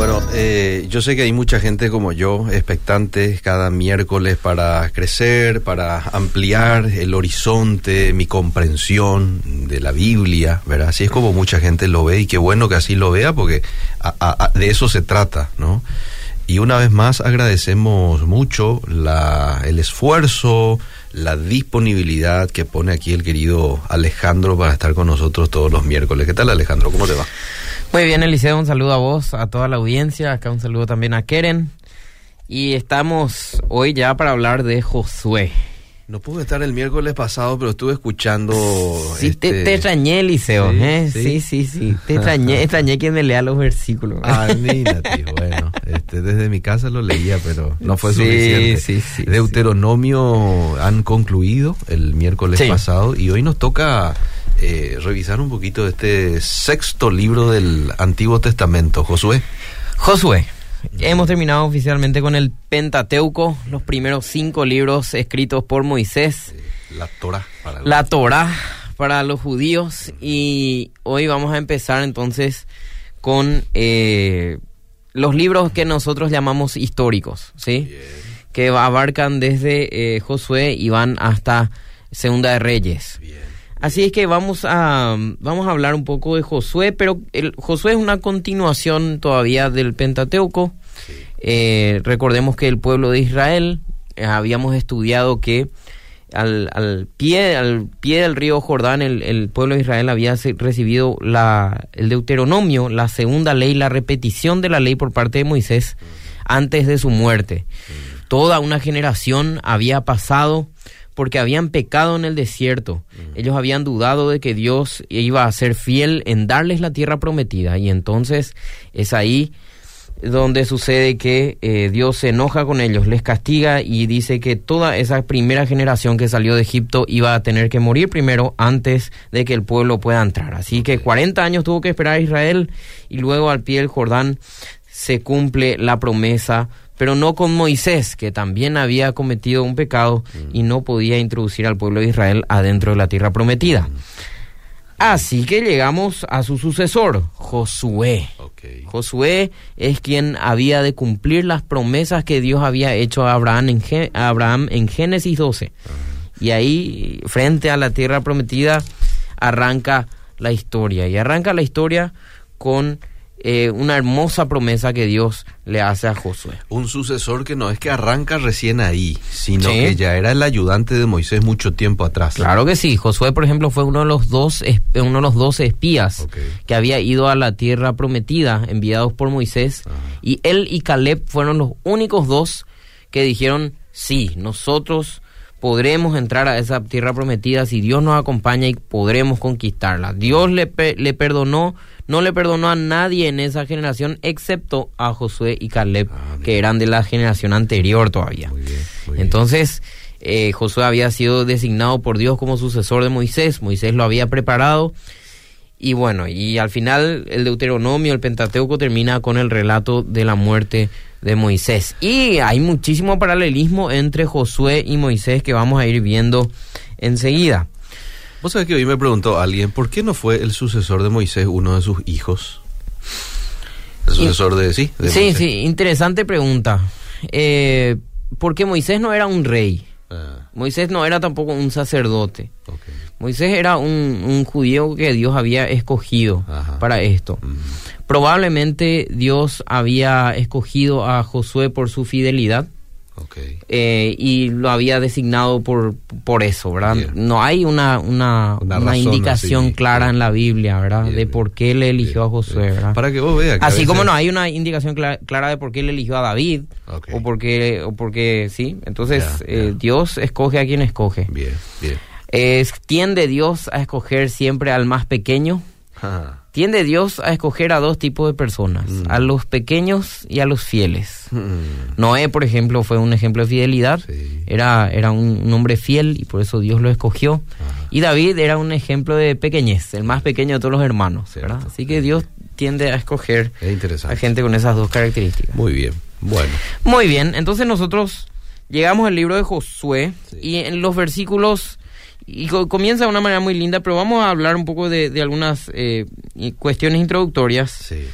Bueno, eh, yo sé que hay mucha gente como yo, expectantes cada miércoles para crecer, para ampliar el horizonte, mi comprensión de la Biblia, ¿verdad? Así es como mucha gente lo ve y qué bueno que así lo vea porque a- a- de eso se trata, ¿no? Y una vez más agradecemos mucho la, el esfuerzo, la disponibilidad que pone aquí el querido Alejandro para estar con nosotros todos los miércoles. ¿Qué tal Alejandro? ¿Cómo te va? Muy bien, Eliseo, un saludo a vos, a toda la audiencia, acá un saludo también a Keren. Y estamos hoy ya para hablar de Josué. No pude estar el miércoles pasado, pero estuve escuchando. Sí, te, este- te extrañé, Eliseo. Sí, ¿eh? sí. sí, sí, sí. Te extrañé, extrañé que me lea los versículos. Ah, mira, tío, bueno, este, desde mi casa lo leía, pero no fue Sí, suficiente. sí, sí, Deuteronomio han concluido el miércoles pasado y hoy nos toca eh, revisar un poquito este sexto libro del Antiguo Testamento, Josué. Josué. Hemos terminado oficialmente con el Pentateuco, los primeros cinco libros escritos por Moisés. La Torah. Para la Torá para los judíos y hoy vamos a empezar entonces con eh, los libros que nosotros llamamos históricos, ¿sí? Que abarcan desde eh, Josué y van hasta Segunda de Reyes. Bien. Así es que vamos a vamos a hablar un poco de Josué, pero el, Josué es una continuación todavía del Pentateuco. Eh, recordemos que el pueblo de Israel eh, habíamos estudiado que al, al pie al pie del río Jordán el, el pueblo de Israel había recibido la el Deuteronomio, la segunda ley, la repetición de la ley por parte de Moisés antes de su muerte. Toda una generación había pasado porque habían pecado en el desierto. Ellos habían dudado de que Dios iba a ser fiel en darles la tierra prometida. Y entonces es ahí donde sucede que eh, Dios se enoja con ellos, les castiga y dice que toda esa primera generación que salió de Egipto iba a tener que morir primero antes de que el pueblo pueda entrar. Así que 40 años tuvo que esperar a Israel y luego al pie del Jordán se cumple la promesa, pero no con Moisés, que también había cometido un pecado y no podía introducir al pueblo de Israel adentro de la tierra prometida. Así que llegamos a su sucesor, Josué. Josué es quien había de cumplir las promesas que Dios había hecho a Abraham en, Abraham en Génesis 12. Y ahí, frente a la tierra prometida, arranca la historia. Y arranca la historia con eh, una hermosa promesa que Dios le hace a Josué. Un sucesor que no es que arranca recién ahí, sino Sí. que ya era el ayudante de Moisés mucho tiempo atrás. Claro que sí. Josué, por ejemplo, fue uno de los dos, uno de los doce espías que había ido a la tierra prometida, enviados por Moisés. Ajá. Y él y Caleb fueron los únicos dos que dijeron, sí, nosotros podremos entrar a esa tierra prometida si Dios nos acompaña y podremos conquistarla. Dios le, pe- le perdonó, no le perdonó a nadie en esa generación excepto a Josué y Caleb, Ah, que eran de la generación anterior todavía. Muy bien, muy bien. Entonces, eh, Josué había sido designado por Dios como sucesor de Moisés, Moisés lo había preparado y bueno, y al final el Deuteronomio, el Pentateuco termina con el relato de la muerte de Moisés. Y hay muchísimo paralelismo entre Josué y Moisés que vamos a ir viendo enseguida. Vos sabés que hoy me preguntó alguien, ¿por qué no fue el sucesor de Moisés uno de sus hijos? El sucesor de, sí, de Sí, Moisés. sí, interesante pregunta. Eh, porque Moisés no era un rey, Ah, Moisés no era tampoco un sacerdote. Moisés era un, un judío que Dios había escogido Ajá. para esto. Mm, Probablemente Dios había escogido a Josué por su fidelidad ok. eh, y lo había designado por, por eso, ¿verdad? Bien. No hay una, una, Una una indicación así. clara en la Biblia, ¿verdad? Bien, de por qué le eligió a Josué. ¿verdad? Para que vos veas. que Así como veces- no hay una indicación cla- clara de por qué le eligió a David, Ok. o porque, o porque sí, entonces Ya, eh, ya. Dios escoge a quien escoge. Bien, bien. Es, tiende Dios a escoger siempre al más pequeño. Ah, Tiende Dios a escoger a dos tipos de personas, Mm. a los pequeños y a los fieles. mm, Noé, por ejemplo, fue un ejemplo de fidelidad. Sí. Era, era un, un hombre fiel y por eso Dios lo escogió. Ajá. Y David era un ejemplo de pequeñez, el más pequeño de todos los hermanos. Así que Dios tiende a escoger Es a gente con esas dos características. Muy bien. Bueno. Muy bien, entonces nosotros llegamos al libro de Josué Sí. y en los versículos, y co- comienza de una manera muy linda, pero vamos a hablar un poco de, de algunas eh, cuestiones introductorias. Sí.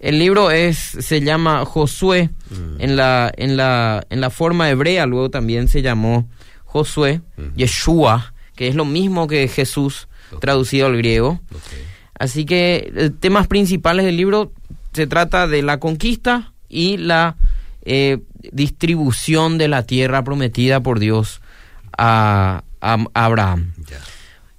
El libro es se llama Josué Mm. en la en la en la forma hebrea, luego también se llamó Josué, Ujú. Yeshua, que es lo mismo que Jesús traducido al griego. Así que eh, temas principales del libro se trata de la conquista y la eh, distribución de la tierra prometida por Dios a, a- Abraham.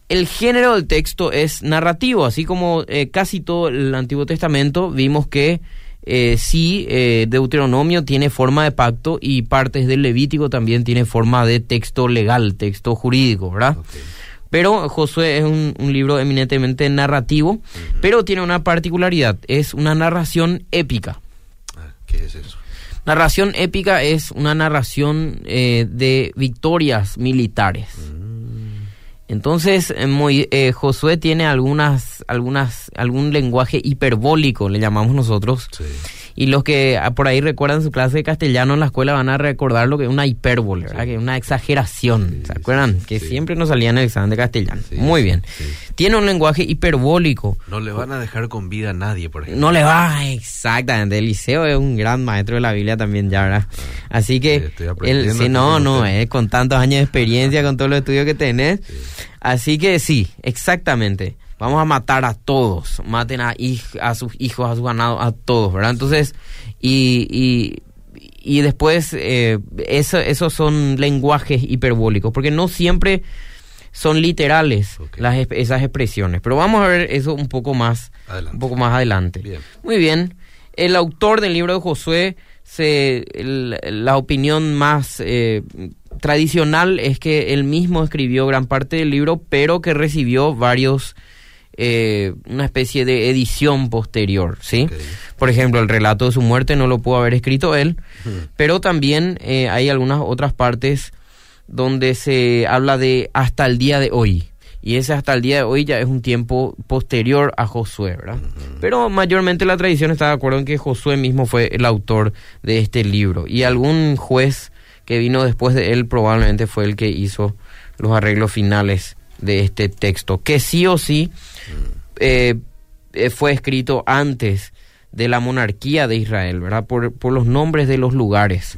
El género del texto es narrativo, así como eh, casi todo el Antiguo Testamento vimos que eh, sí, eh, Deuteronomio tiene forma de pacto y partes del Levítico también tiene forma de texto legal, texto jurídico, ¿verdad? Pero Josué es un, un libro eminentemente narrativo, pero tiene una particularidad, es una narración épica. Ah, ¿Qué es eso? Narración épica es una narración eh, de victorias militares. Entonces, eh, Moi- eh, Josué tiene algunas, algunas, algún lenguaje hiperbólico, le llamamos nosotros. Sí. Y los que ah, por ahí recuerdan su clase de castellano en la escuela van a recordar lo que es una hipérbole, ¿verdad? Que es una exageración. Sí, ¿Se acuerdan? que siempre nos salía en el examen de castellano. Muy bien. Tiene un lenguaje hiperbólico. No le van a dejar con vida a nadie, por ejemplo. No le va exactamente. Eliseo es un gran maestro de la Biblia también, ya, ¿verdad? Así sí, que, estoy él, aquí no, no, eh, con tantos años de experiencia, con todos los estudios que tenés. Así que sí, exactamente. Vamos a matar a todos. Maten a, sus hijos, a sus ganados, a todos, ¿verdad? Entonces, y, y, y después, eh, eso, esos son lenguajes hiperbólicos, porque no siempre son literales las, esas expresiones. Pero vamos a ver eso un poco más, Adelante. un poco más adelante. Bien. Muy bien. El autor del libro de Josué, se, el- la opinión más eh, tradicional es que él mismo escribió gran parte del libro, pero que recibió varios, eh, una especie de edición posterior, ¿sí? Por ejemplo, el relato de su muerte no lo pudo haber escrito él, pero también eh, hay algunas otras partes donde se habla de hasta el día de hoy. Y ese hasta el día de hoy ya es un tiempo posterior a Josué, ¿verdad? Pero mayormente la tradición está de acuerdo en que Josué mismo fue el autor de este libro. Y algún juez que vino después de él probablemente fue el que hizo los arreglos finales de este texto. Que sí o sí eh, eh, fue escrito antes de la monarquía de Israel, ¿verdad? Por, por los nombres de los lugares.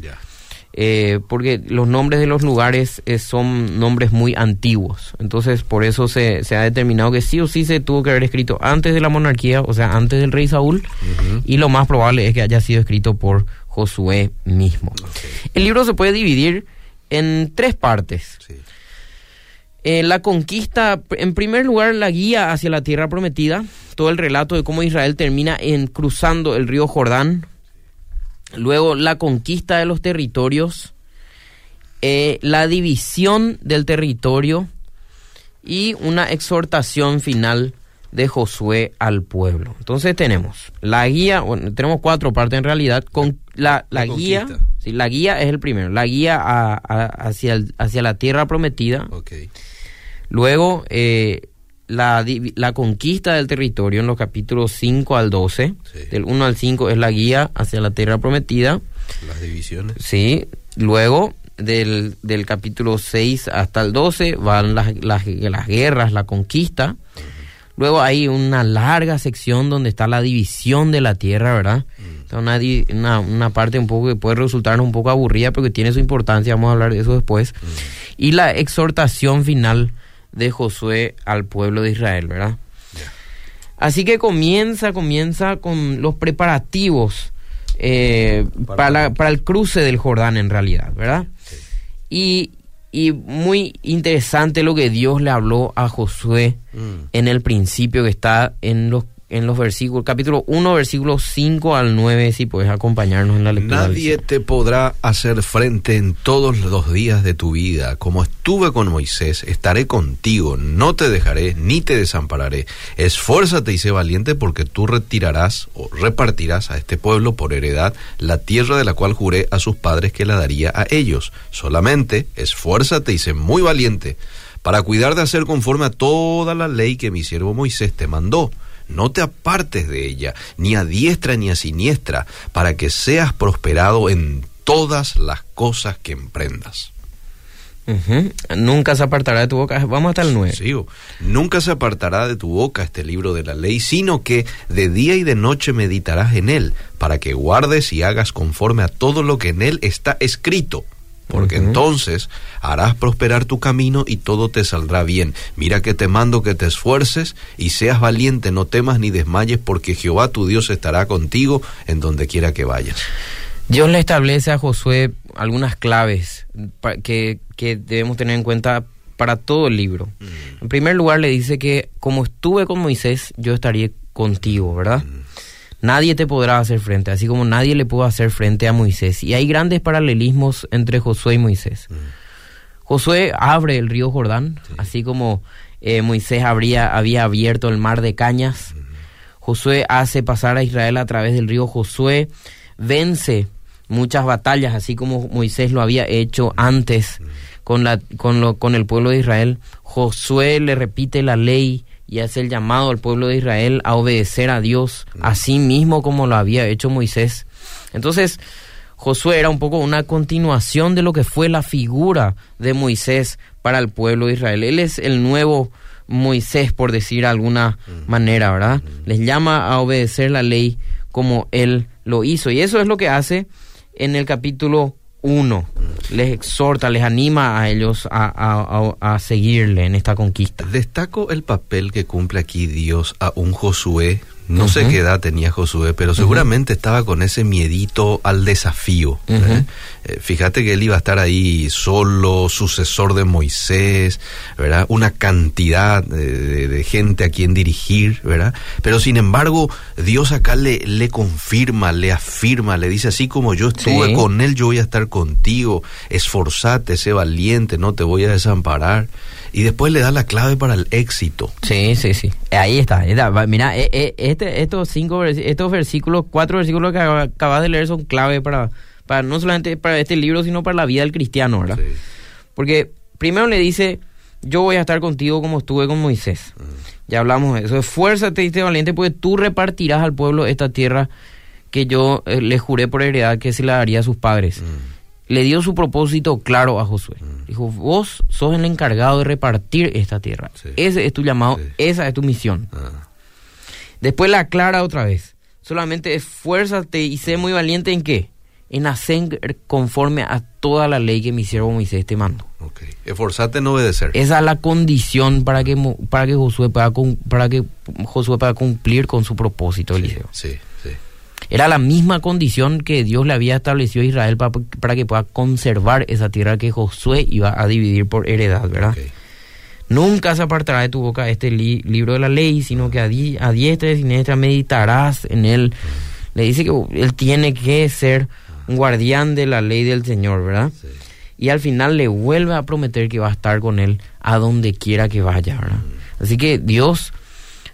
Eh, porque los nombres de los lugares eh, son nombres muy antiguos. Entonces, por eso se, se ha determinado que sí o sí se tuvo que haber escrito antes de la monarquía, o sea, antes del rey Saúl, y lo más probable es que haya sido escrito por Josué mismo. El libro se puede dividir en tres partes. Sí. Eh, la conquista, en primer lugar, la guía hacia la tierra prometida, todo el relato de cómo Israel termina en cruzando el río Jordán, luego la conquista de los territorios, eh, la división del territorio y una exhortación final de Josué al pueblo. Entonces tenemos la guía, bueno, tenemos cuatro partes en realidad, con la, la La guía, sí, la guía es el primero, la guía a- a- hacia, el- hacia la tierra prometida. Luego, eh, la, la conquista del territorio en los capítulos 5 al 12, Sí. del 1 al 5 es la guía hacia la tierra prometida, Las divisiones. ¿sí? Luego, del, del capítulo 6 hasta el 12 van las, las, las guerras, la conquista. Luego hay una larga sección donde está la división de la tierra, ¿verdad? Está Una, di- una, una parte un poco que puede resultarnos un poco aburrida porque tiene su importancia, vamos a hablar de eso después. Y la exhortación final de Josué al pueblo de Israel, ¿verdad? Así que comienza, comienza con los preparativos eh, Para- para, la- para el cruce del Jordán en realidad, ¿verdad? Y, y muy interesante lo que Dios le habló a Josué Mm. en el principio que está en los en los versículos, capítulo 1, versículos 5 al 9, si puedes acompañarnos en la lectura. Nadie te podrá hacer frente en todos los días de tu vida. Como estuve con Moisés, estaré contigo, no te dejaré ni te desampararé. Esfuérzate y sé valiente porque tú retirarás o repartirás a este pueblo por heredad la tierra de la cual juré a sus padres que la daría a ellos. Solamente esfuérzate y sé muy valiente para cuidar de hacer conforme a toda la ley que mi siervo Moisés te mandó. No te apartes de ella, ni a diestra ni a siniestra, para que seas prosperado en todas las cosas que emprendas. Nunca se apartará de tu boca. Vamos hasta el 9. Sigo. Nunca se apartará de tu boca este libro de la ley, sino que de día y de noche meditarás en él, para que guardes y hagas conforme a todo lo que en él está escrito. Porque entonces harás prosperar tu camino y todo te saldrá bien. Mira que te mando que te esfuerces y seas valiente, no temas ni desmayes, porque Jehová tu Dios estará contigo en donde quiera que vayas. Dios le establece a Josué algunas claves que, que debemos tener en cuenta para todo el libro. En primer lugar, le dice que como estuve con Moisés, yo estaré contigo, ¿verdad? Nadie te podrá hacer frente, así como nadie le pudo hacer frente a Moisés. Y hay grandes paralelismos entre Josué y Moisés. Josué abre el río Jordán, así como eh, Moisés habría, había abierto el mar de cañas. Josué hace pasar a Israel a través del río. Josué vence muchas batallas, así como Moisés lo había hecho antes con, la, con, lo, con el pueblo de Israel. Josué le repite la ley y hace el llamado al pueblo de Israel a obedecer a Dios, así mismo como lo había hecho Moisés. Entonces, Josué era un poco una continuación de lo que fue la figura de Moisés para el pueblo de Israel. Él es el nuevo Moisés, por decir de alguna manera, ¿verdad? Les llama a obedecer la ley como él lo hizo. Y eso es lo que hace en el capítulo 1. Les exhorta, les anima a ellos a, a- a- a seguirle en esta conquista. Destaco el papel que cumple aquí Dios a un Josué. No sé qué edad tenía Josué, pero seguramente estaba con ese miedito al desafío. ¿eh? Eh, fíjate que él iba a estar ahí solo, sucesor de Moisés, ¿verdad? Una cantidad de, de- de gente a quien dirigir, ¿verdad? Pero sin embargo, Dios acá le, le confirma, le afirma, le dice así como yo estuve Sí. con él, yo voy a estar contigo, esforzate, sé valiente, no te voy a desamparar. Y después le da la clave para el éxito. Sí, sí, sí. Ahí está. ahí está. Mira, eh, eh, este, estos cinco estos versículos, cuatro versículos que acaba- acabas de leer son clave para, para no solamente para este libro, sino para la vida del cristiano, ¿verdad? Sí. Porque primero le dice, yo voy a estar contigo como estuve con Moisés. Ya hablamos de eso. Esfuérzate y valiente, porque tú repartirás al pueblo esta tierra que yo eh, le juré por heredad que se la daría a sus padres. Le dio su propósito claro a Josué. Dijo, vos sos el encargado de repartir esta tierra. Sí. Ese es tu llamado, Sí. esa es tu misión. Ah, Después la aclara otra vez. Solamente esfuérzate y sé muy valiente en qué? En hacer conforme a toda la ley que mi siervo Moisés te mandó. ok. Esforzate en obedecer. Esa es la condición para que para que Josué pueda para que Josué pueda cumplir con su propósito, Eliseo. sí, sí. Era la misma condición que Dios le había establecido a Israel para, para que pueda conservar esa tierra que Josué iba a dividir por heredad, ¿verdad? Nunca se apartará de tu boca este li- libro de la ley, sino que a, di- a diestra y siniestra meditarás en él. Le dice que él tiene que ser un guardián de la ley del Señor, ¿verdad? Sí. Y al final le vuelve a prometer que va a estar con él a donde quiera que vaya, ¿verdad? Así que Dios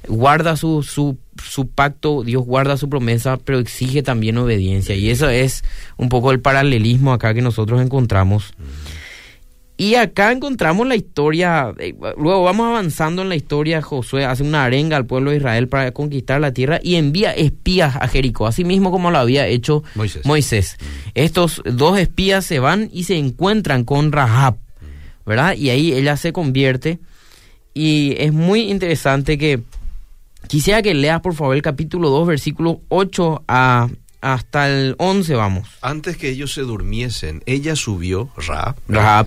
guarda su, su, su pacto, Dios guarda su promesa, pero exige también obediencia. Y eso es un poco el paralelismo acá que nosotros encontramos. Y acá encontramos la historia, eh, luego vamos avanzando en la historia, Josué hace una arenga al pueblo de Israel para conquistar la tierra y envía espías a Jericó, así mismo como lo había hecho Moisés. Moisés. Estos dos espías se van y se encuentran con Rahab, ¿verdad? Y ahí ella se convierte y es muy interesante que quisiera que leas por favor el capítulo 2, versículo 8 a, hasta el 11, vamos. Antes que ellos se durmiesen, ella subió,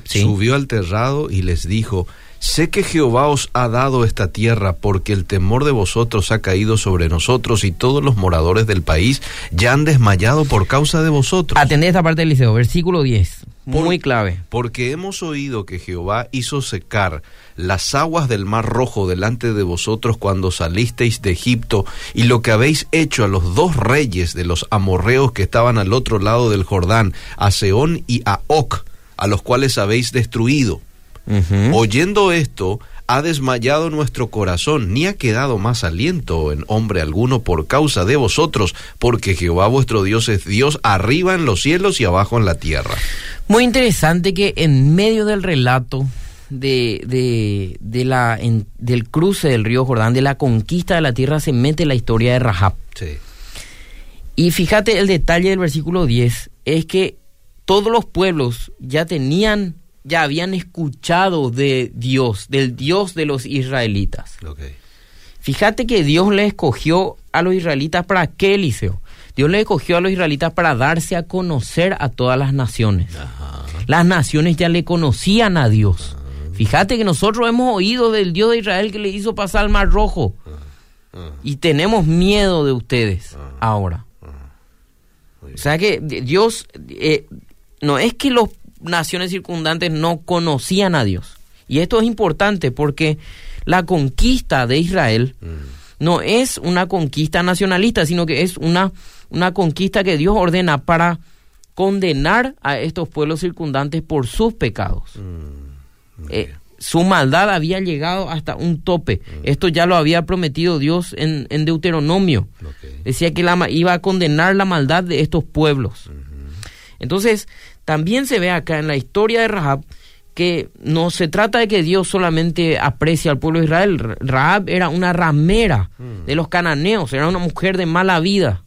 sí. subió al terrado y les dijo, sé que Jehová os ha dado esta tierra porque el temor de vosotros ha caído sobre nosotros y todos los moradores del país ya han desmayado por causa de vosotros. Atendé esta parte del liceo, versículo 10, Por- muy clave. Porque hemos oído que Jehová hizo secar las aguas del mar rojo delante de vosotros cuando salisteis de Egipto, y lo que habéis hecho a los dos reyes de los amorreos que estaban al otro lado del Jordán, a Seón y a Oc, a los cuales habéis destruido. Oyendo esto, ha desmayado nuestro corazón, ni ha quedado más aliento en hombre alguno por causa de vosotros, porque Jehová vuestro Dios es Dios arriba en los cielos y abajo en la tierra. Muy interesante que en medio del relato de, de, de la, en- del cruce del río Jordán, de la conquista de la tierra, se mete la historia de Rahab. Sí. Y fíjate el detalle del versículo 10, es que todos los pueblos ya tenían ya habían escuchado de Dios, del Dios de los israelitas. Okay. Fíjate que Dios le escogió a los israelitas para qué, Eliseo. Dios le escogió a los israelitas para darse a conocer a todas las naciones. Ajá. Las naciones ya le conocían a Dios. Fíjate que nosotros hemos oído del Dios de Israel que le hizo pasar el mar rojo. Y tenemos miedo de ustedes ahora. O sea que Dios, eh, no es que las naciones circundantes no conocían a Dios. Y esto es importante porque la conquista de Israel no es una conquista nacionalista, sino que es una, una conquista que Dios ordena para condenar a estos pueblos circundantes por sus pecados. Eh, su maldad había llegado hasta un tope. Esto ya lo había prometido Dios en, en Deuteronomio. Okay. Decía que la, iba a condenar la maldad de estos pueblos. Entonces, también se ve acá en la historia de Rahab que no se trata de que Dios solamente aprecia al pueblo de Israel. Rahab era una ramera de los cananeos, era una mujer de mala vida.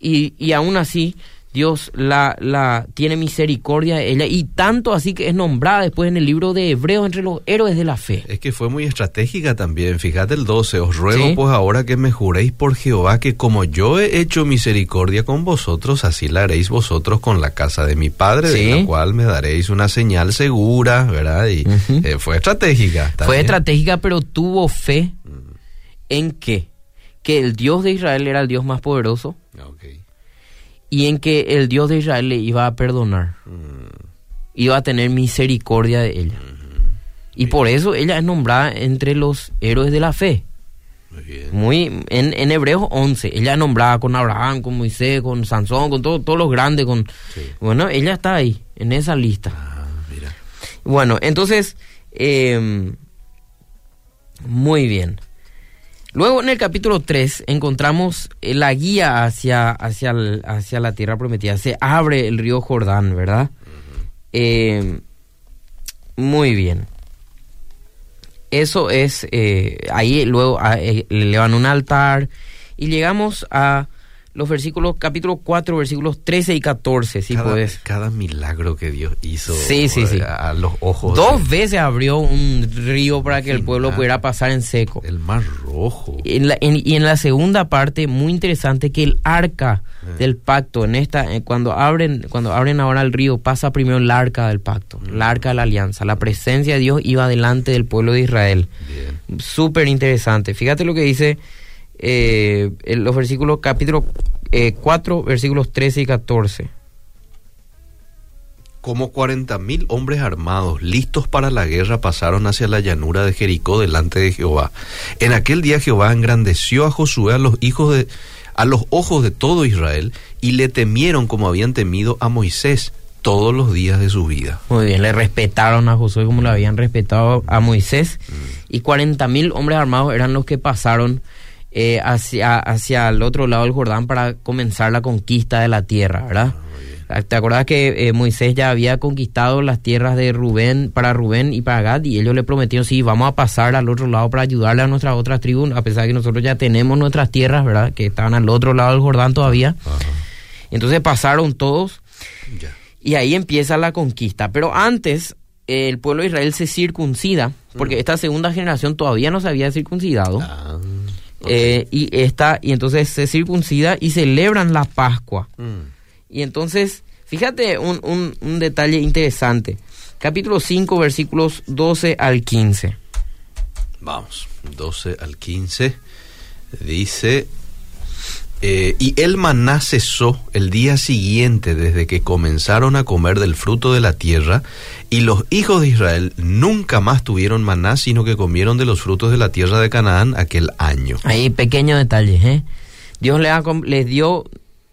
Y, y aún así, Dios la, la tiene misericordia de ella y tanto así que es nombrada después en el libro de Hebreos entre los héroes de la fe. Es que fue muy estratégica también. Fíjate el 12. Os ruego Sí. pues ahora que me juréis por Jehová que como yo he hecho misericordia con vosotros, así la haréis vosotros con la casa de mi padre, Sí. de la cual me daréis una señal segura, ¿verdad? Y eh, fue estratégica. está Fue estratégica, pero tuvo fe en qué? Que el Dios de Israel era el Dios más poderoso. Y en que el Dios de Israel le iba a perdonar, iba a tener misericordia de ella. Y por eso ella es nombrada entre los héroes de la fe. Muy bien. Muy en, en Hebreos 11, ella es nombrada con Abraham, con Moisés, con Sansón, con todo- todos los grandes. Con, Sí. Bueno, ella está ahí, en esa lista. Ah, mira. Bueno, entonces, eh, muy bien. Luego en el capítulo 3 encontramos eh, la guía hacia, hacia, el- hacia la tierra prometida. Se abre el río Jordán, ¿verdad? Eh, muy bien. Eso es, eh, ahí luego ah, eh, le elevan un altar y llegamos a los versículos, capítulo 4, versículos 13 y 14, si cada, puedes. cada milagro que Dios hizo Sí, sí, sí. eh, a, a los ojos. Dos veces abrió un río para que el pueblo pudiera pasar en seco. El mar rojo. En la- en- y en la segunda parte, muy interesante, que el arca Eh. del pacto, en esta, eh, cuando abren, cuando abren ahora el río, pasa primero el arca del pacto, Mm. el arca de la alianza. La presencia de Dios iba delante del pueblo de Israel. Súper interesante. Fíjate lo que dice eh, en los versículos, capítulo eh, 4, versículos 13 y 14. Como cuarenta mil hombres armados, listos para la guerra, pasaron hacia la llanura de Jericó delante de Jehová. En aquel día Jehová engrandeció a Josué a los hijos de a los ojos de todo Israel y le temieron como habían temido a Moisés todos los días de su vida. Muy bien, le respetaron a Josué como lo habían respetado a Moisés. Y 40 mil hombres armados eran los que pasaron eh, hacia, hacia el otro lado del Jordán para comenzar la conquista de la tierra, ¿verdad? ¿Te acuerdas que eh, Moisés ya había conquistado las tierras de Rubén para Rubén y para Gad? Y ellos le prometieron, sí, vamos a pasar al otro lado para ayudarle a nuestras otras tribus, a pesar de que nosotros ya tenemos nuestras tierras, ¿verdad? Que estaban al otro lado del Jordán todavía. Entonces pasaron todos y ahí empieza la conquista. Pero antes, el pueblo de Israel se circuncida, porque esta segunda generación todavía no se había circuncidado. Ah, eh, y, esta, y entonces se circuncida y celebran la Pascua. mm. Y entonces, fíjate un, un- un detalle interesante. Capítulo 5, versículos 12 al 15. Vamos, 12 al 15. Dice, eh, y el maná cesó el día siguiente desde que comenzaron a comer del fruto de la tierra, y los hijos de Israel nunca más tuvieron maná, sino que comieron de los frutos de la tierra de Canaán aquel año. Ahí pequeños detalles, ¿eh? Dios les, dio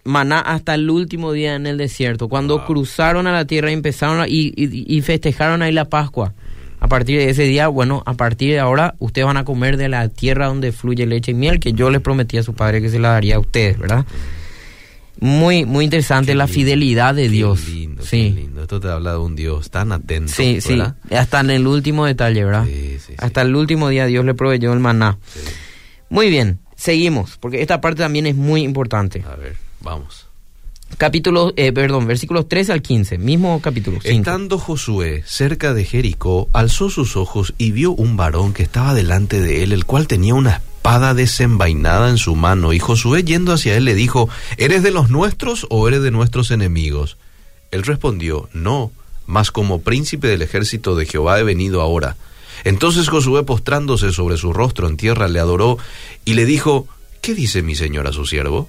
maná hasta el último día en el desierto, cuando Wow. cruzaron a la tierra y empezaron a- y, y- y festejaron ahí la Pascua. A partir de ese día, bueno, a partir de ahora, ustedes van a comer de la tierra donde fluye leche y miel, que yo les prometí a su padre que se la daría a ustedes, ¿verdad? Muy, muy interesante Qué la lindo, fidelidad de qué Dios. lindo, qué sí, lindo. Esto te habla de un Dios tan atento. sí, sí. Hasta en el último detalle, ¿verdad? Sí, sí, sí. Hasta el último día Dios le proveyó el maná. Sí. Muy bien, seguimos, porque esta parte también es muy importante. A ver, vamos. Capítulo, eh, perdón, versículos 13 al 15, mismo capítulo. Estando Josué cerca de Jericó, alzó sus ojos y vio un varón que estaba delante de él, el cual tenía una espada desenvainada en su mano. Y Josué yendo hacia él le dijo, ¿eres de los nuestros o eres de nuestros enemigos? Él respondió, no, mas como príncipe del ejército de Jehová he venido ahora. Entonces Josué postrándose sobre su rostro en tierra le adoró y le dijo, ¿qué dice mi señor a su siervo?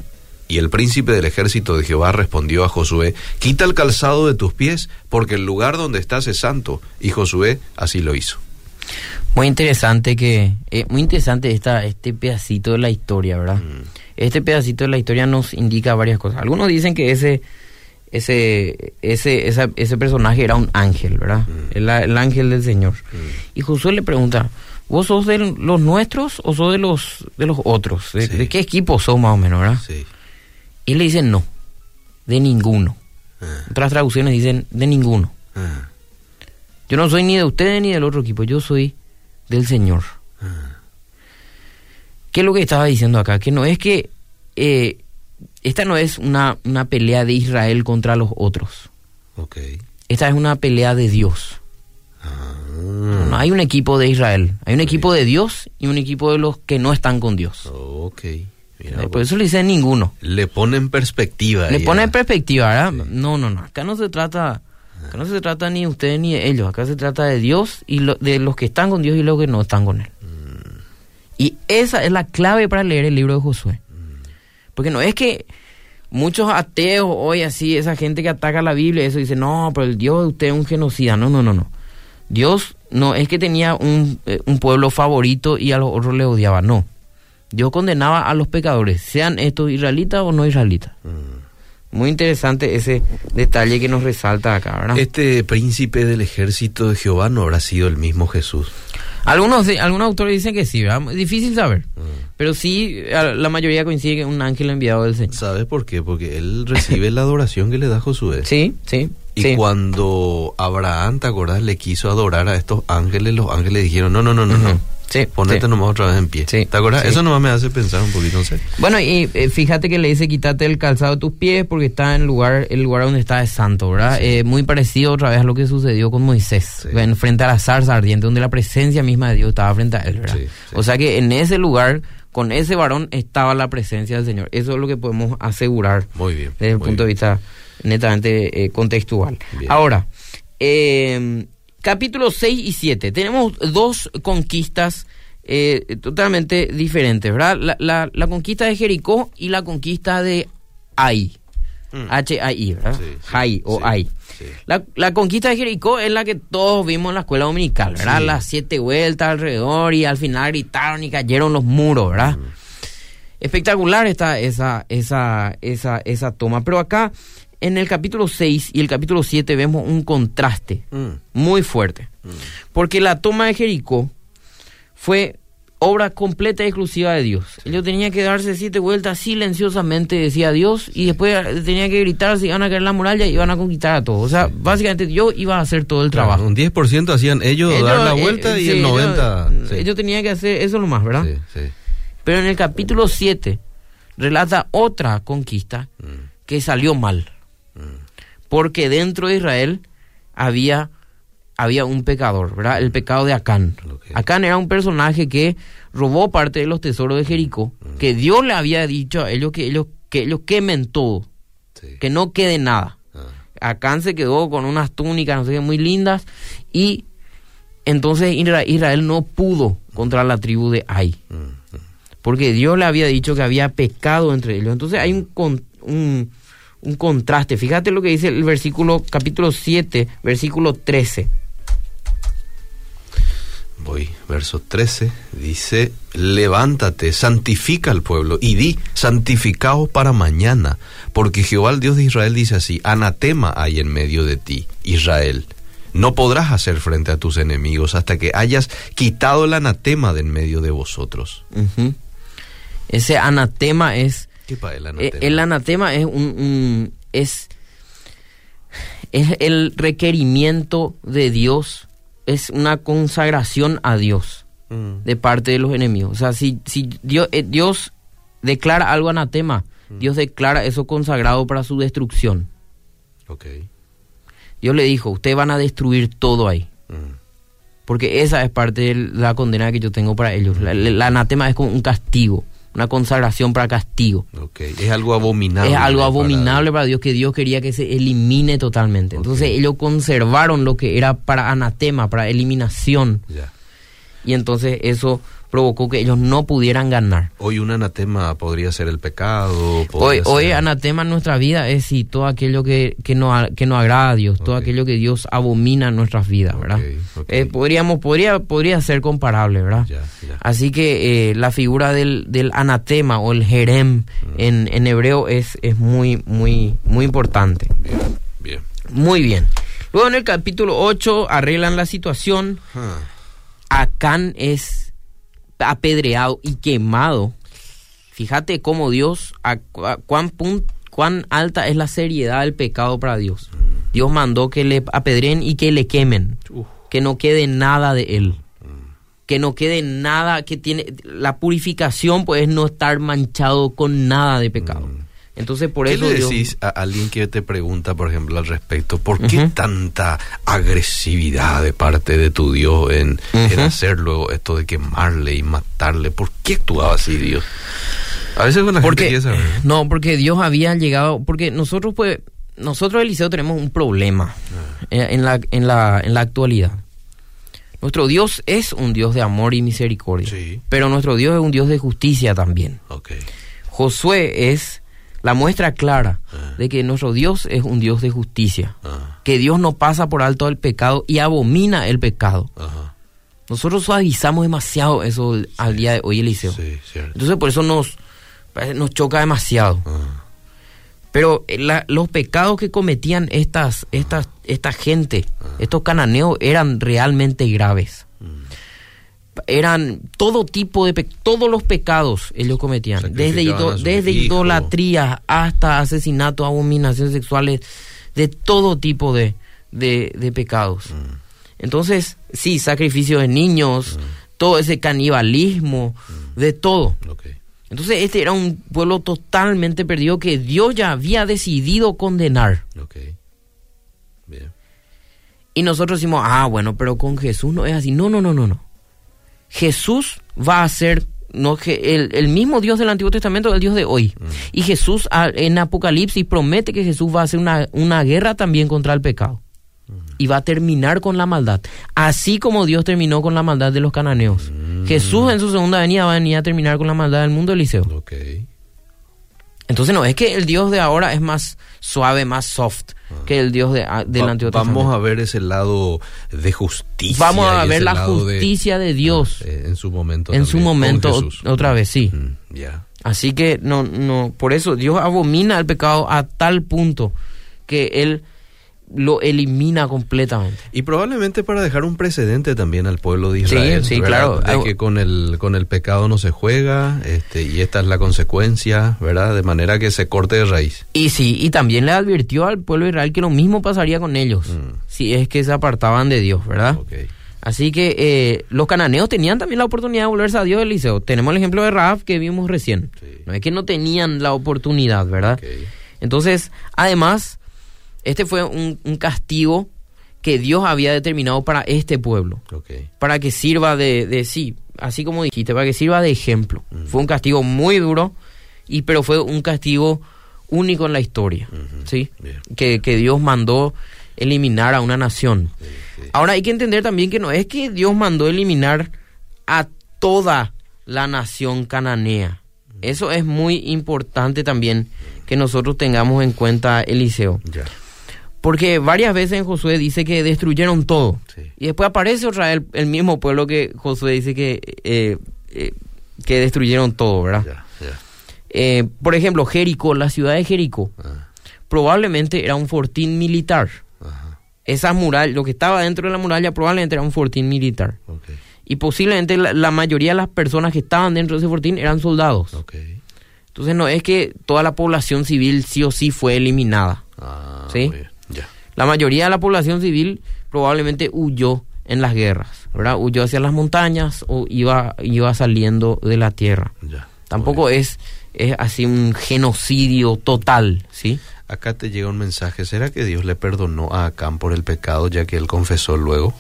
Y el príncipe del ejército de Jehová respondió a Josué, quita el calzado de tus pies, porque el lugar donde estás es santo. Y Josué así lo hizo. Muy interesante que, eh, muy interesante esta, este pedacito de la historia, ¿verdad? Mm. Este pedacito de la historia nos indica varias cosas. Algunos dicen que ese, ese, ese, esa- ese personaje era un ángel, ¿verdad? Mm. El, el ángel del Señor. Y Josué le pregunta, ¿vos sos de los nuestros o sos de los, de los otros? ¿De, Sí. de qué equipo sos más o menos, verdad? Sí. Y le dicen no, de ninguno. Ah, Otras traducciones dicen de ninguno. ah, Yo no soy ni de ustedes ni del otro equipo, yo soy del Señor. ah. ¿Qué es lo que estaba diciendo acá? Que no es que eh, esta no es una, una pelea de Israel contra los otros. Esta es una pelea de Dios. Ah, No hay un equipo de Israel. Hay un equipo de Dios y un equipo de los que no están con Dios. Mira, Eh, Por eso le dicen ninguno. le pone en perspectiva. Le pone en perspectiva, ¿verdad? No, no, no. Acá no se trata, acá no se trata ni de ustedes ni de ellos. Acá se trata de Dios y lo- de los que están con Dios y los que no están con Él. Y esa es la clave para leer el libro de Josué. Porque no es que muchos ateos hoy así, esa gente que ataca la Biblia, eso dice, no, pero el Dios de usted es un genocida. No, no, no, no. Dios no es que tenía un, eh, un pueblo favorito y a los otros le odiaba, no. Dios condenaba a los pecadores, sean estos israelitas o no israelitas. Muy interesante ese detalle que nos resalta acá, ¿verdad? Este príncipe del ejército de Jehová no habrá sido el mismo Jesús. Algunos, autores dicen que sí, ¿verdad? Difícil saber. Pero sí, la mayoría coincide que es un ángel enviado del Señor. ¿Sabes por qué? Porque él recibe la adoración que le da Josué. Sí, sí. Y sí. cuando Abraham, ¿te acordás? Le quiso adorar a estos ángeles, los ángeles dijeron, no, no, no, no, no. Sí, Ponete sí. nomás otra vez en pie. Sí, ¿Te sí. Eso nomás me hace pensar un poquito, no sé. Bueno, y eh, fíjate que le dice quítate el calzado de tus pies porque está en el lugar, el lugar donde está es santo, ¿verdad? Eh, muy parecido otra vez a lo que sucedió con Moisés, en, frente a la zarza ardiente, donde la presencia misma de Dios estaba frente a él, ¿verdad? Sí. O sea que en ese lugar, con ese varón, estaba la presencia del Señor. Eso es lo que podemos asegurar Muy bien. desde el punto de vista netamente eh, contextual. Bien. Ahora, eh, capítulos 6 y 7. Tenemos dos conquistas eh, totalmente diferentes, ¿verdad? La, la- la conquista de Jericó y la conquista de Ai. Mm. H-I-I, ¿verdad? Sí, sí, Hai o sí, Ai. La, la conquista de Jericó es la que todos vimos en la escuela dominical, ¿verdad? Las siete vueltas alrededor y al final gritaron y cayeron los muros, ¿verdad? Mm. Espectacular está esa, esa, esa, esa toma. Pero acá, en el capítulo 6 y el capítulo 7, vemos un contraste Mm, muy fuerte. Porque la toma de Jericó fue obra completa y exclusiva de Dios. Ellos tenían que darse siete vueltas silenciosamente, decía Dios, y después tenían que gritar si iban a caer la muralla y iban a conquistar a todos. O sea, básicamente yo iba a hacer todo el trabajo. Un 10% hacían ellos, dar la eh, vuelta y el ellos- 90%. sí. Ellos, tenían que hacer eso nomás, ¿verdad? Sí, sí. Pero en el capítulo 7 relata otra conquista Mm, que salió mal. Porque dentro de Israel había, había un pecador, ¿verdad? El pecado de Acán. Acán era un personaje que robó parte de los tesoros de Jericó, que Dios le había dicho a ellos que ellos, que ellos quemen todo, sí. que no quede nada. Ah, Acán se quedó con unas túnicas, no sé qué, muy lindas, y entonces Isra- Israel no pudo contra la tribu de Ai, mm, mm. porque Dios le había dicho que había pecado entre ellos. Entonces hay un, un contraste. Fíjate lo que dice el versículo, capítulo 7, versículo 13. Voy, verso 13, dice, levántate, santifica al pueblo y di, santificaos para mañana, porque Jehová el Dios de Israel dice así, anatema hay en medio de ti, Israel. No podrás hacer frente a tus enemigos hasta que hayas quitado el anatema de en medio de vosotros. Ese anatema es ¿Qué para el Eh, anatema? El anatema es un, un- es es el requerimiento de Dios, es una consagración a Dios Mm, de parte de los enemigos. O sea, si, si Dios, eh, Dios declara algo anatema, Dios declara eso consagrado para su destrucción. Ok. Dios le dijo, ustedes van a destruir todo ahí. Mm. Porque esa es parte de la condena que yo tengo para ellos. La, la anatema es como un castigo, una consagración para castigo. Es algo abominable. Es algo abominable para Dios que Dios quería que se elimine totalmente. Entonces ellos conservaron lo que era para anatema, para eliminación. Y entonces eso provocó que ellos no pudieran ganar. Hoy un anatema podría ser el pecado. Hoy, hoy anatema en nuestra vida es sí, todo aquello que, que, no, que no agrada a Dios, todo aquello que Dios abomina en nuestras vidas, ¿verdad? Ok, ok. Eh, podríamos, podría, podría ser comparable, ¿verdad? Ya, ya. Así que eh, la figura del, del anatema o el jerem Mm. en, en hebreo es, es muy, muy, muy importante. Bien, bien. Muy bien. Luego en el capítulo 8 arreglan la situación. Ah, Acán es apedreado y quemado. Fíjate cómo Dios, a, a- cuán, pun- cuán alta es la seriedad del pecado para Dios. Dios mandó que le apedreen y que le quemen. uf, Que no quede nada de él. Que no quede nada que tiene... La purificación pues es no estar manchado con nada de pecado. Entonces por ¿Qué eso le Dios- decís a alguien que te pregunta, por ejemplo, al respecto, ¿por qué tanta agresividad de parte de tu Dios en, en Ujú. hacerlo, esto de quemarle y matarle? ¿Por qué actuaba así Dios? A veces con la gente porque saber. no porque Dios había llegado porque nosotros pues nosotros Eliseo tenemos un problema Ah. eh, en la en la en la actualidad nuestro Dios es un Dios de amor y misericordia Sí. pero nuestro Dios es un Dios de justicia también Ok. Josué es la muestra clara Ah. de que nuestro Dios es un Dios de justicia Ah, que Dios no pasa por alto el pecado y abomina el pecado. Ajá. nosotros suavizamos demasiado eso al día de hoy Eliseo. Sí, entonces por eso nos parece- nos choca demasiado. Ah, Pero eh, la- los pecados que cometían estas, estas, esta gente, estos cananeos, eran realmente graves. Eran todo tipo de pe- todos los pecados ellos cometían, desde, desde hijos. idolatría hasta asesinato, abominaciones sexuales, de todo tipo de, de, de pecados. Entonces, sí, sacrificio de niños, todo ese canibalismo, de todo. Entonces este era un pueblo totalmente perdido que Dios ya había decidido condenar. Bien. Y nosotros decimos, ah, bueno, pero con Jesús no es así. No, no, no, no, no. Jesús va a ser no, el, el mismo Dios del Antiguo Testamento es el Dios de hoy. Y Jesús a- en Apocalipsis promete que Jesús va a hacer una, una guerra también contra el pecado. Y va a terminar con la maldad. Así como Dios terminó con la maldad de los cananeos. Jesús en su segunda venida va a venir a terminar con la maldad del mundo, Eliseo. Entonces no es que el Dios de ahora es más suave, más soft que el Dios de, del Va- Antiguo Vamos Testamento. a ver ese lado de justicia. Vamos a ver la lado de- justicia de Dios Ah, eh, en su momento. en su también, con momento otra vez, sí. Mm, ya. Así que no, no, por eso Dios abomina el pecado a tal punto que Él lo elimina completamente. Y probablemente para dejar un precedente también al pueblo de Sí, Israel. sí, ¿verdad? claro. De que con el, con el pecado no se juega, este, y esta es la consecuencia, ¿verdad? De manera que se corte de raíz. Y sí, y también le advirtió al pueblo de Israel que lo mismo pasaría con ellos, Mm. si es que se apartaban de Dios, ¿verdad? Así que eh, los cananeos tenían también la oportunidad de volverse a Dios, Eliseo. Tenemos el ejemplo de Raab que vimos recién. Sí. No es que no tenían la oportunidad, ¿verdad? Entonces, además, este fue un, un castigo que Dios había determinado para este pueblo. Para que sirva de, de sí, así como dijiste, para que sirva de ejemplo. Fue un castigo muy duro, y pero fue un castigo único en la historia. ¿sí? Que, que Dios mandó eliminar a una nación. Ahora hay que entender también que no es que Dios mandó eliminar a toda la nación cananea. Eso es muy importante también que nosotros tengamos en cuenta, Eliseo. Ya. Porque varias veces en Josué dice que destruyeron todo. Sí. Y después aparece otra vez el, el mismo pueblo que Josué dice que, eh, eh, que destruyeron todo, ¿verdad? Eh, por ejemplo, Jericó, la ciudad de Jericó, Ah, probablemente era un fortín militar. ajá. Esa muralla, lo que estaba dentro de la muralla probablemente era un fortín militar. Ok. Y posiblemente la, la mayoría de las personas que estaban dentro de ese fortín eran soldados. Entonces no es que toda la población civil sí o sí fue eliminada. Ah, Sí. muy bien. La mayoría de la población civil probablemente huyó en las guerras, ¿verdad? Huyó hacia las montañas o iba, iba saliendo de la tierra. Ya. Tampoco es es así un genocidio total, ¿sí? Acá te llega un mensaje, ¿será que Dios le perdonó a Acán por el pecado ya que él confesó luego?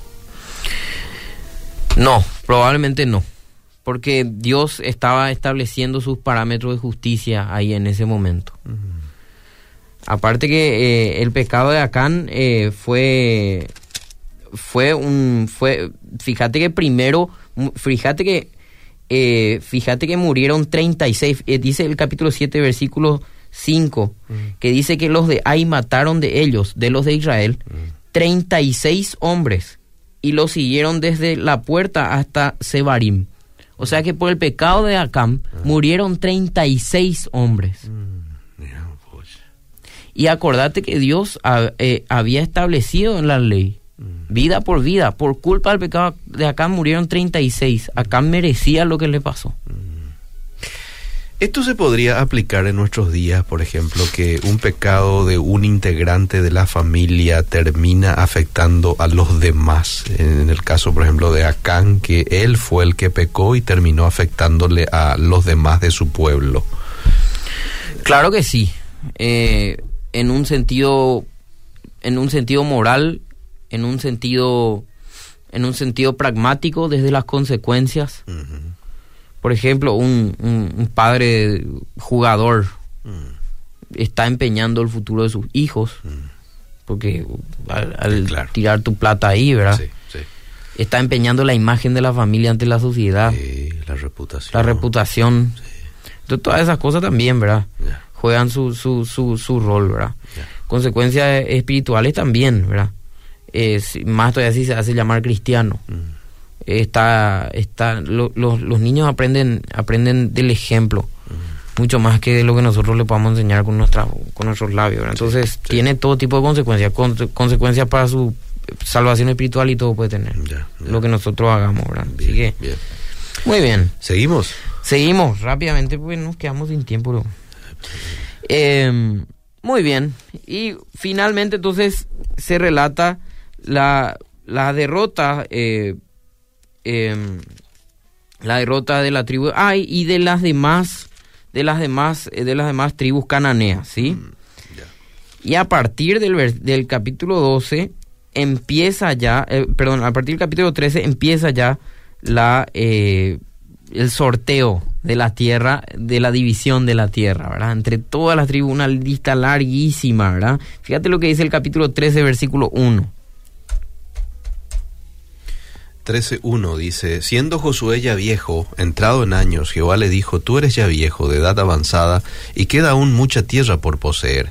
No, probablemente no, porque Dios estaba estableciendo sus parámetros de justicia ahí en ese momento. Aparte que eh, el pecado de Acán eh, fue fue un fue fíjate que primero fíjate que eh, fíjate que murieron 36 dice el capítulo 7 versículo 5 que dice que los de Ai mataron de ellos de los de Israel 36 hombres y los siguieron desde la puerta hasta Sebarim. O sea que por el pecado de Acán murieron 36 hombres y acordate que Dios eh, había establecido en la ley, vida por vida, por culpa del pecado de acá murieron 36. Acá merecía lo que le pasó. Esto se podría aplicar en nuestros días, por ejemplo, que un pecado de un integrante de la familia termina afectando a los demás. En el caso, por ejemplo, de Acán, que él fue el que pecó y terminó afectándole a los demás de su pueblo. Claro que sí. Eh, en un sentido en un sentido moral, en un sentido en un sentido pragmático desde las consecuencias. Por ejemplo, un, un, padre jugador está empeñando el futuro de sus hijos, porque al, tirar tu plata ahí, ¿verdad? Está empeñando la imagen de la familia ante la sociedad. la reputación. La reputación. Entonces, todas esas cosas también, ¿verdad? Juegan su, su, su, su rol, ¿verdad? Consecuencias espirituales también, ¿verdad? más todavía así se hace llamar cristiano. Mm. Está, está, los niños aprenden, aprenden del ejemplo, mm. mucho más que de lo que nosotros le podamos enseñar con, nuestra, con nuestros labios. Entonces, tiene todo tipo de consecuencias, consecuencias para su salvación espiritual y todo puede tener. Lo que nosotros hagamos, ¿verdad? Así que, muy bien. ¿Seguimos? Seguimos rápidamente, porque nos quedamos sin tiempo. Em, muy bien. Y finalmente entonces se relata la, la derrota, eh, em, la derrota de la tribu Ay y de las demás, de las demás, eh, de las demás tribus cananeas, ¿sí? Mm, y a partir del, del capítulo 12 empieza ya, eh, perdón, a partir del capítulo 13 empieza ya la el sorteo de la tierra, de la división de la tierra, ¿verdad? Entre todas las tribus, una lista larguísima, ¿verdad? Fíjate lo que dice el capítulo 13, versículo 1. 13.1 dice, siendo Josué ya viejo, entrado en años, Jehová le dijo, tú eres ya viejo, de edad avanzada, y queda aún mucha tierra por poseer.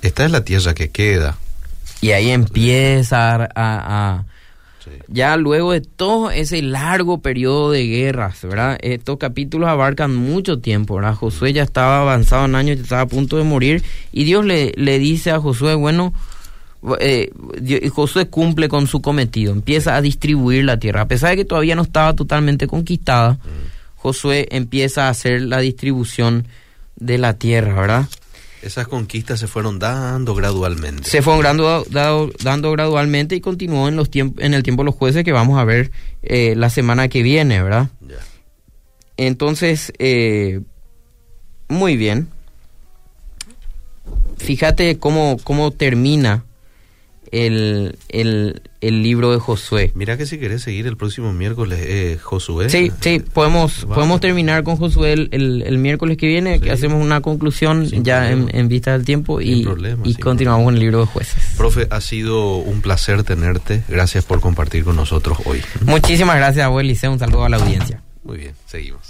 Esta es la tierra que queda. Y ahí empieza a, ya luego de todo ese largo periodo de guerras, ¿verdad? Estos capítulos abarcan mucho tiempo, ¿verdad? Josué ya estaba avanzado en años, ya estaba a punto de morir, y Dios le, le dice a Josué, bueno, eh, Josué cumple con su cometido, empieza a distribuir la tierra, a pesar de que todavía no estaba totalmente conquistada, Josué empieza a hacer la distribución de la tierra, ¿verdad? Esas conquistas se fueron dando gradualmente. Se fueron dando, dando gradualmente y continuó en, los en el tiempo de los jueces que vamos a ver eh, la semana que viene, ¿verdad? Entonces, eh, muy bien. Fíjate cómo, cómo termina el, el, el libro de Josué. Mira que si querés seguir el próximo miércoles, eh, Josué. Sí, sí, podemos, podemos terminar con Josué el, el, miércoles que viene, que hacemos una conclusión ya en, vista del tiempo y, y continuamos con el libro de jueces. Profe, ha sido un placer tenerte. Gracias por compartir con nosotros hoy. Muchísimas gracias, abuelo Un saludo a la audiencia. Muy bien, seguimos.